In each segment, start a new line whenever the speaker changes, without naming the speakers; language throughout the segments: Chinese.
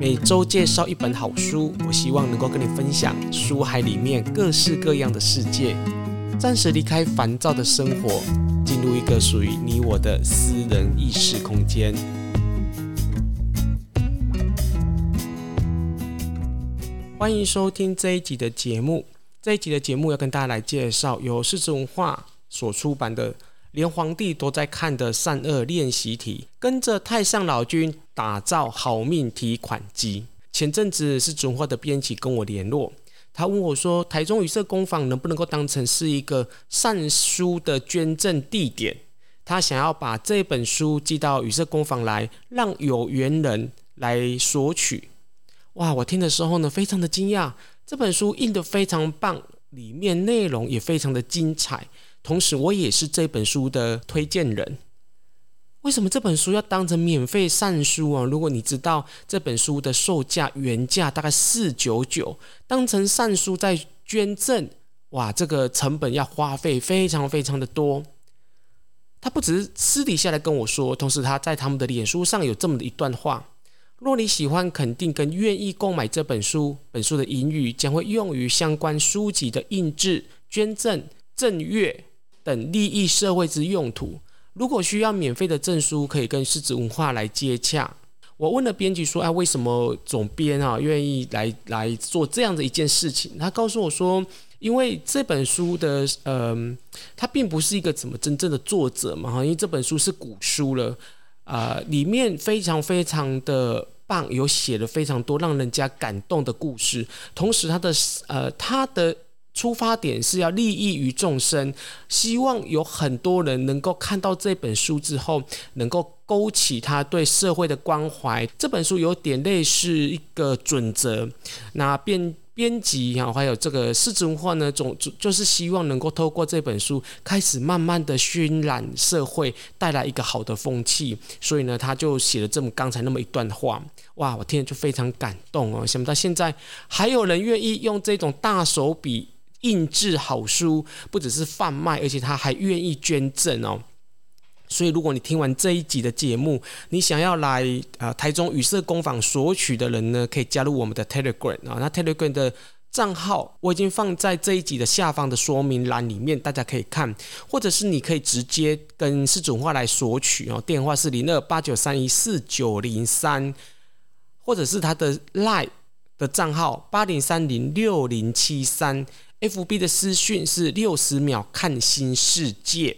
每周介绍一本好书，我希望能够跟你分享书海里面各式各样的世界，暂时离开烦躁的生活，进入一个属于你我的私人意识空间。欢迎收听这一集的节目。这一集的节目要跟大家来介绍由柿子文化所出版的。连皇帝都在看的善恶练习题，跟着太上老君打造好命提款机。前阵子是准化的编辑跟我联络，他问我说：“台中语色工坊能不能够当成是一个善书的捐赠地点？他想要把这本书寄到语色工坊来，让有缘人来索取。”哇！我听的时候呢，非常的惊讶。这本书印得非常棒，里面内容也非常的精彩。同时，我也是这本书的推荐人。为什么这本书要当成免费善书啊？如果你知道这本书的售价原价大概四九九，当成善书在捐赠，哇，这个成本要花费非常非常的多。他不只是私底下来跟我说，同时他在他们的脸书上有这么的一段话：若你喜欢、肯定跟愿意购买这本书，本书的盈余将会用于相关书籍的印制、捐赠、赠阅。等利益社会之用途。如果需要免费的证书，可以跟柿子文化来接洽。我问了编辑说：“哎，为什么总编啊愿意来来做这样的一件事情？”他告诉我说：“因为这本书的，嗯、呃，他并不是一个怎么真正的作者嘛，哈，因为这本书是古书了，啊、里面非常非常的棒，有写了非常多让人家感动的故事，同时他的，呃，他的。”出发点是要利益于众生，希望有很多人能够看到这本书之后，能够勾起他对社会的关怀。这本书有点类似一个准则，那编编辑啊，还有这个柿子文化呢，总就是希望能够透过这本书，开始慢慢的渲染社会，带来一个好的风气。所以呢，他就写了这么刚才那么一段话，哇，我听了就非常感动哦。想不到现在还有人愿意用这种大手笔。印制好书不只是贩卖，而且他还愿意捐赠哦。所以，如果你听完这一集的节目，你想要来、呃、台中语色工坊索取的人呢，可以加入我们的 Telegram 啊、哦。那 Telegram 的账号我已经放在这一集的下方的说明栏里面，大家可以看，或者是你可以直接跟柿子文化来索取哦。电话是零二八九三一四九零三，或者是他的 Line 的账号八零三零六零七三。FB 的私讯是六十秒看新世界。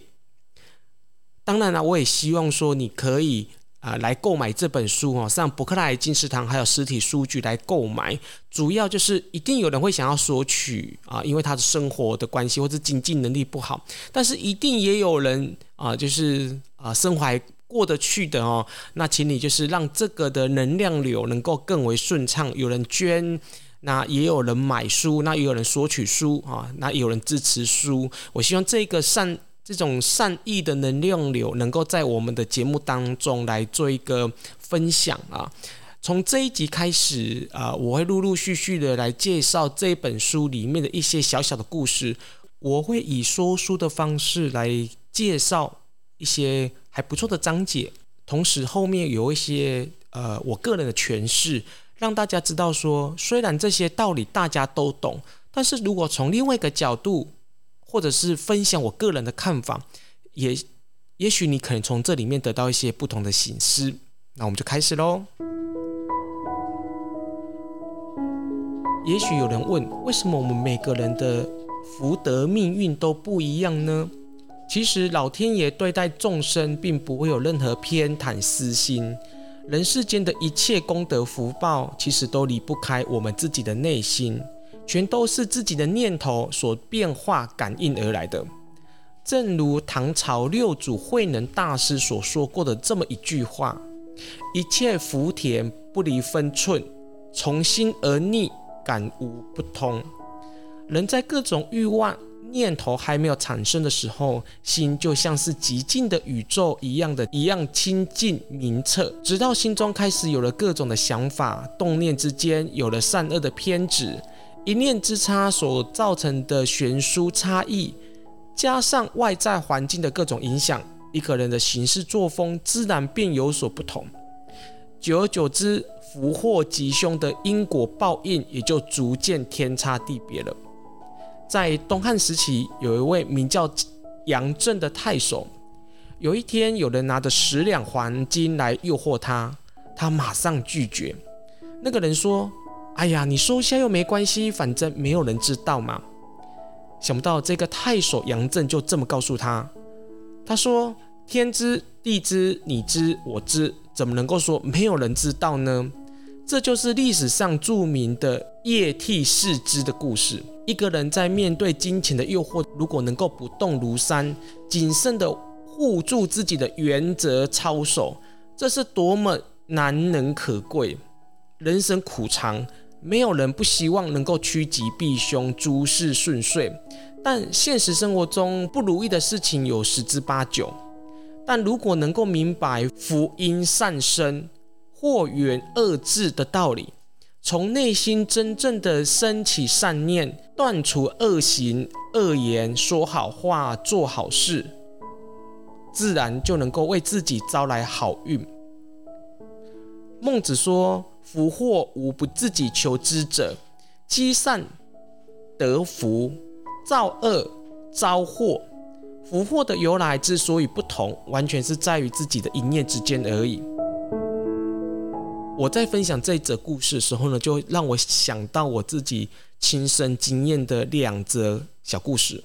当然了，我也希望说你可以啊、来购买这本书哦，上博客来、金石堂还有实体书局来购买。主要就是一定有人会想要索取啊、因为他的生活的关系或者经济能力不好。但是一定也有人啊、就是啊、呃、生活还过得去的哦。那请你就是让这个的能量流能够更为顺畅，有人捐。那也有人买书，那也有人索取书啊，那也有人支持书。我希望这个善这种善意的能量流，能够在我们的节目当中来做一个分享啊。从这一集开始啊，我会陆陆续续的来介绍这本书里面的一些小小的故事。我会以说书的方式来介绍一些还不错的章节，同时后面有一些呃我个人的诠释。让大家知道说，虽然这些道理大家都懂，但是如果从另外一个角度，或者是分享我个人的看法，也也许你可能从这里面得到一些不同的省思。那我们就开始喽。也许有人问，为什么我们每个人的福德命运都不一样呢？其实老天爷对待众生，并不会有任何偏袒私心。人世间的一切功德福报，其实都离不开我们自己的内心，全都是自己的念头所变化感应而来的。正如唐朝六祖慧能大师所说过的这么一句话：“一切福田不离分寸，从心而逆，感无不通。”人在各种欲望。念头还没有产生的时候，心就像是极静的宇宙一样的一样清净明澈。直到心中开始有了各种的想法，动念之间有了善恶的偏执，一念之差所造成的悬殊差异，加上外在环境的各种影响，一个人的行事作风自然便有所不同。久而久之，福祸吉凶的因果报应也就逐渐天差地别了。在东汉时期，有一位名叫杨震的太守。有一天，有人拿着十两黄金来诱惑他，他马上拒绝。那个人说：“哎呀，你收下又没关系，反正没有人知道嘛。”想不到这个太守杨震就这么告诉他：“他说天知地知你知我知，怎么能够说没有人知道呢？”这就是历史上著名的夜替世之的故事。一个人在面对金钱的诱惑，如果能够不动如山，谨慎的。护住自己的原则操守，这是多么难能可贵。人生苦长，没有人不希望能够趋吉避凶、诸事顺遂。但现实生活中不如意的事情有十之八九。但如果能够明白福因善生、祸源恶字的道理，从内心真正的升起善念，断除恶行恶言，说好话，做好事。自然就能够为自己招来好运。孟子说：“福祸无不自己求之者，积善得福，造恶招祸。福祸的由来之所以不同，完全是在于自己的一念之间而已。”我在分享这则故事的时候呢，就让我想到我自己亲身经验的两则小故事。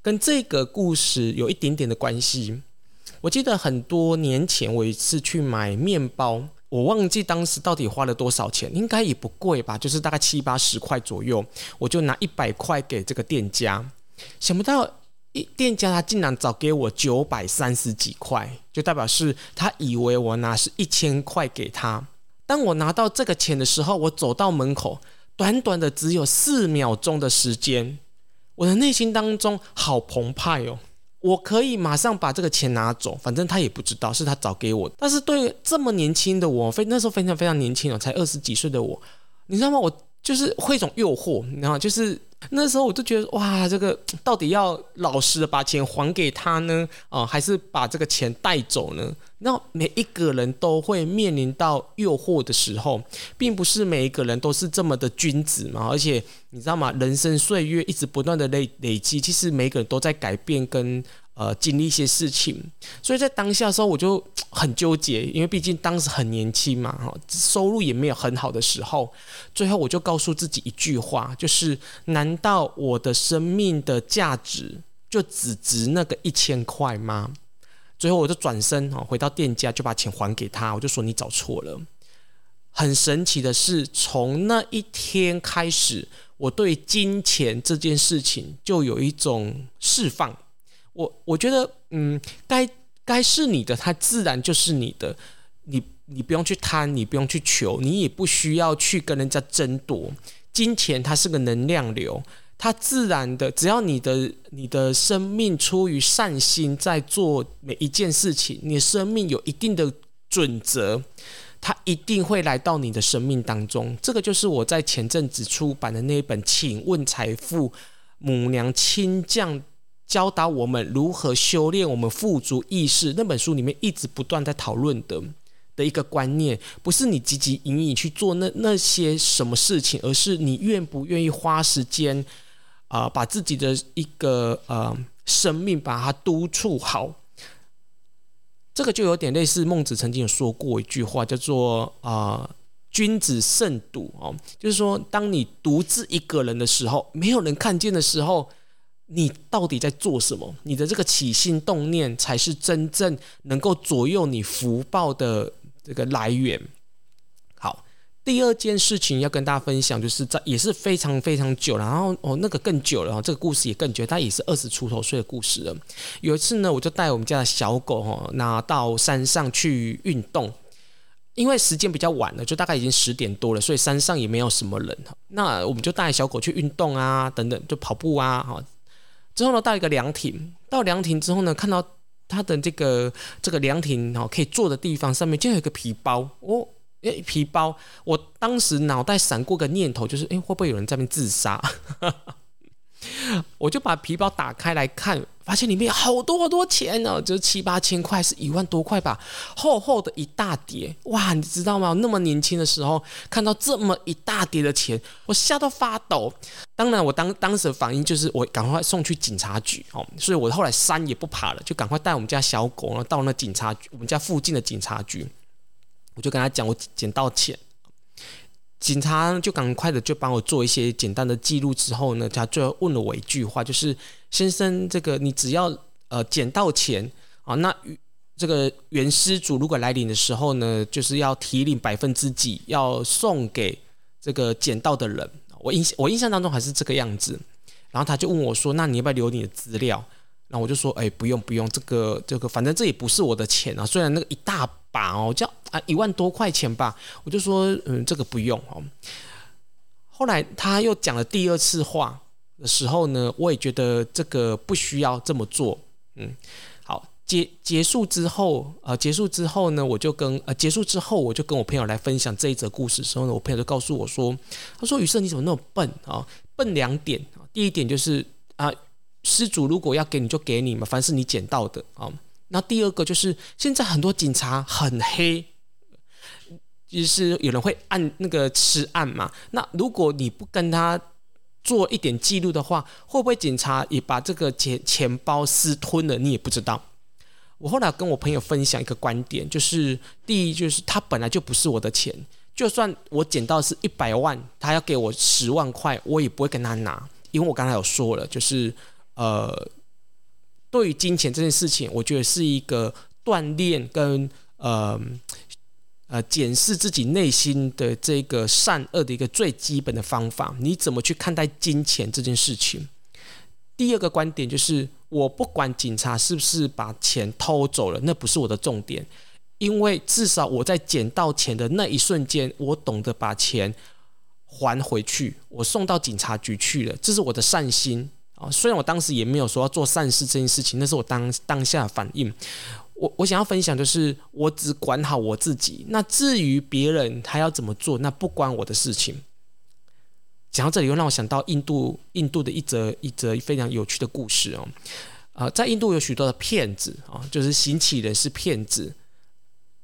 跟这个故事有一点点的关系。我记得很多年前，我一次去买面包，我忘记当时到底花了多少钱，应该也不贵吧，就是大概七八十块左右。我就拿一百块给这个店家，想不到店家他竟然找给我九百三十几块，就代表是他以为我拿是一千块给他。当我拿到这个钱的时候，我走到门口，短短的只有四秒钟的时间。我的内心当中好澎湃哦，我可以马上把这个钱拿走，反正他也不知道是他找给我。但是对这么年轻的我，非那时候非常非常年轻哦，才二十几岁的我，你知道吗？我就是会一种诱惑，你知道？就是。那时候我就觉得哇，这个 到底要老实的把钱还给他呢，啊、还是把这个钱带走呢？那每一个人都会面临到诱惑的时候，并不是每一个人都是这么的君子嘛。而且你知道吗？人生岁月一直不断的累累积，其实每个人都在改变跟。呃，经历一些事情，所以在当下的时候我就 很纠结，因为毕竟当时很年轻嘛，哈，收入也没有很好的时候。最后我就告诉自己一句话，就是：难道我的生命的价值就只值那个一千块吗？最后我就转身啊，回到店家就把钱还给他，我就说：你找错了。很神奇的是，从那一天开始，我对金钱这件事情就有一种释放。我我觉得，嗯，该该是你的，它自然就是你的。你你不用去贪，你不用去求，你也不需要去跟人家争夺。金钱它是个能量流，它自然的，只要你的你的生命出于善心，在做每一件事情，你生命有一定的准则，它一定会来到你的生命当中。这个就是我在前阵子出版的那一本《请问财富母娘亲降》。教导我们如何修炼我们富足意识，那本书里面一直不断在讨论的的一个观念，不是你汲汲营营去做那那些什么事情，而是你愿不愿意花时间啊、把自己的一个呃生命把它督促好。这个就有点类似孟子曾经有说过一句话，叫做啊、“君子慎独”哦，就是说，当你独自一个人的时候，没有人看见的时候。你到底在做什么？你的这个起心动念才是真正能够左右你福报的这个来源。好，第二件事情要跟大家分享，就是在也是非常非常久了，然后哦那个更久了，这个故事也更久，它也是二十出头岁的故事了。有一次呢，我就带我们家的小狗哦，拿到山上去运动，因为时间比较晚了，就大概已经十点多了，所以山上也没有什么人。那我们就带小狗去运动啊，等等，就跑步啊，哈。之后呢，到一个凉亭，到凉亭之后呢，看到他的这个这个凉亭哦，可以坐的地方上面就有一个皮包哦，诶，皮包，我当时脑袋闪过个念头，就是诶，会不会有人在那边自杀？我就把皮包打开来看，发现里面有好多好多钱呢，就是七八千块，是一万多块吧，厚厚的一大叠。哇，你知道吗？那么年轻的时候看到这么一大叠的钱，我吓到发抖。当然，我当当时的反应就是我赶快送去警察局哦，所以我后来山也不爬了，就赶快带我们家小狗呢到那警察局，我们家附近的警察局，我就跟他讲我捡到钱。警察就赶快的就帮我做一些简单的记录之后呢，他最后问了我一句话，就是先生，这个你只要呃捡到钱啊，那这个原失主如果来领的时候呢，就是要提领百分之几，要送给这个捡到的人。我印我印象当中还是这个样子。然后他就问我说：“那你要不要留你的资料？”然后我就说：“哎，不用不用，这个这个反正这也不是我的钱啊，虽然那个一大把哦，叫。”啊，一万多块钱吧，我就说，嗯，这个不用哦。后来他又讲了第二次话的时候呢，我也觉得这个不需要这么做。嗯，好，结结束之后，呃，结束之后呢，我就跟呃结束之后，我就跟我朋友来分享这一则故事的时候呢，我朋友就告诉我说，他说：“宇色你怎么那么笨啊？笨两点啊，第一点就是啊，失主如果要给你就给你嘛，凡是你捡到的啊。那第二个就是现在很多警察很黑。”就是有人会按那个吃案嘛，那如果你不跟他做一点记录的话，会不会警察也把这个钱钱包私吞了？你也不知道。我后来跟我朋友分享一个观点，就是第一，就是他本来就不是我的钱，就算我捡到是一百万，他要给我十万块，我也不会跟他拿，因为我刚才有说了，就是呃，对于金钱这件事情，我觉得是一个锻炼跟呃。呃，检视自己内心的这个善恶的一个最基本的方法，你怎么去看待金钱这件事情？第二个观点就是，我不管警察是不是把钱偷走了，那不是我的重点，因为至少我在捡到钱的那一瞬间，我懂得把钱还回去，我送到警察局去了，这是我的善心啊。虽然我当时也没有说要做善事这件事情，那是我当当下的反应。我我想要分享就是，我只管好我自己。那至于别人他要怎么做，那不关我的事情。讲到这里，又让我想到印度印度的一则一则非常有趣的故事哦。呃，在印度有许多的骗子啊，就是行乞人是骗子。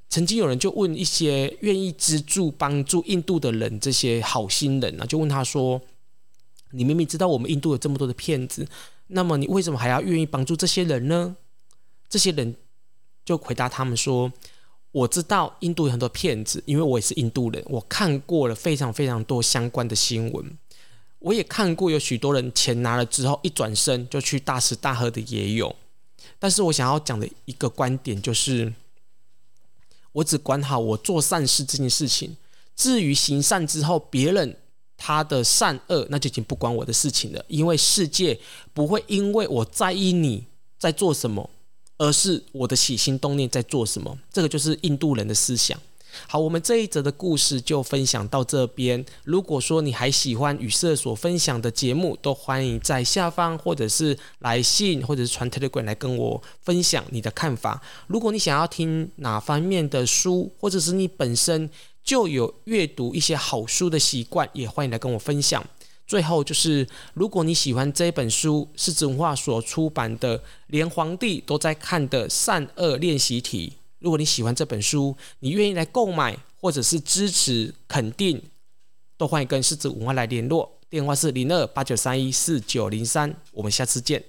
曾经有人就问一些愿意资助帮助印度的人，这些好心人啊，就问他说：“你明明知道我们印度有这么多的骗子，那么你为什么还要愿意帮助这些人呢？”这些人。就回答他们说：“我知道印度有很多骗子，因为我也是印度人，我看过了非常非常多相关的新闻，我也看过有许多人钱拿了之后一转身就去大吃大喝的也有。但是我想要讲的一个观点就是，我只管好我做善事这件事情，至于行善之后别人他的善恶，那就已经不关我的事情了，因为世界不会因为我在意你在做什么。”而是我的起心动念在做什么，这个就是印度人的思想。好，我们这一则的故事就分享到这边。如果说你还喜欢宇色所分享的节目，都欢迎在下方或者是来信或者是传 Telegram 来跟我分享你的看法。如果你想要听哪方面的书，或者是你本身就有阅读一些好书的习惯，也欢迎来跟我分享。最后就是，如果你喜欢这本书，是子文化所出版的《连皇帝都在看的善恶练习题》。如果你喜欢这本书，你愿意来购买或者是支持肯定，都欢迎跟狮子文化来联络，电话是零二八九三一四九零三。我们下次见。